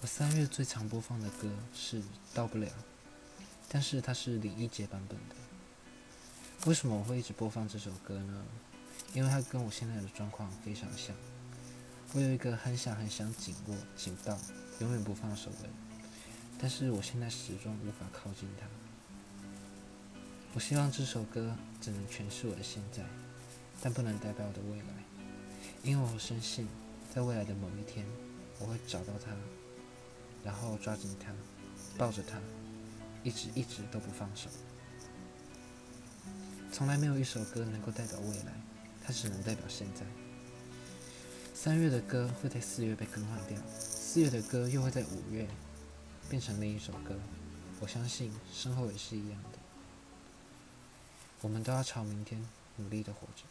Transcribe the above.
我三月最常播放的歌是《到不了》，但是它是李一杰版本的。为什么我会一直播放这首歌呢？因为它跟我现在的状况非常像。我有一个很想很想紧握、紧到、永远不放手的人，但是我现在始终无法靠近他。我希望这首歌只能诠释我的现在，但不能代表我的未来，因为我深信，在未来的某一天，我会找到他。然后抓紧他，抱着他，一直一直都不放手。从来没有一首歌能够代表未来，它只能代表现在。三月的歌会在四月被更换掉，四月的歌又会在五月变成另一首歌。我相信身后也是一样的。我们都要朝明天努力的活着。